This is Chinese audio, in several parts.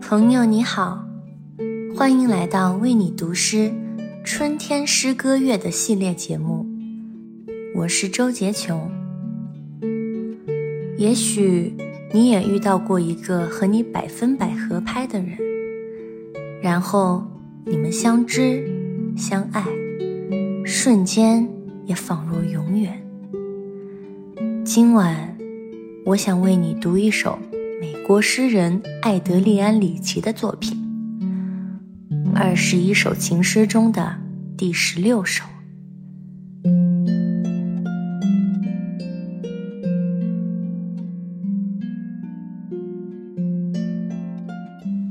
朋友你好，欢迎来到为你读诗春天诗歌月的系列节目，我是周洁琼。也许你也遇到过一个和你百分百合拍的人，然后你们相知相爱，瞬间也仿若永远。今晚，我想为你读一首。美国诗人艾德利安·里奇的作品《二十一首情诗》中的第十六首。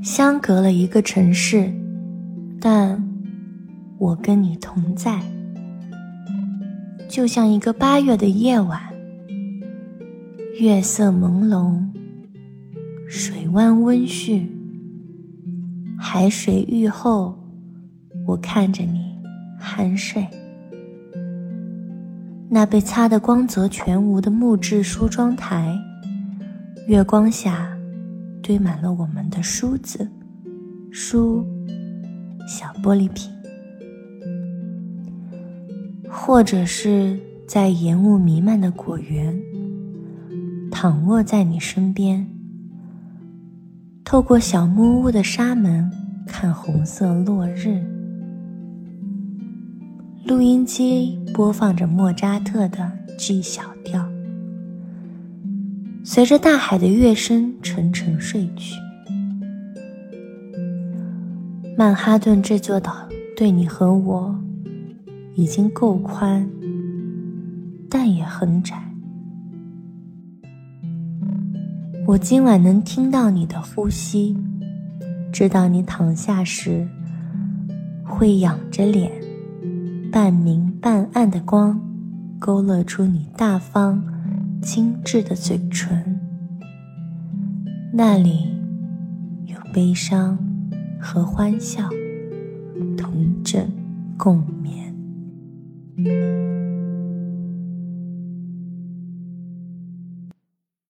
相隔了一个城市，但我跟你同在，就像一个八月的夜晚，月色朦胧。水湾温煦，海水浴后，我看着你酣睡。那被擦得光泽全无的木质梳妆台，月光下堆满了我们的梳子、书、小玻璃瓶，或者是在烟雾弥漫的果园，躺卧在你身边。透过小木屋的纱门看红色落日，录音机播放着莫扎特的 G 小调，随着大海的乐声沉沉睡去。曼哈顿这座岛对你和我已经够宽，但也很窄。我今晚能听到你的呼吸，知道你躺下时会仰着脸，半明半暗的光勾勒出你大方精致的嘴唇，那里有悲伤和欢笑，同枕共眠。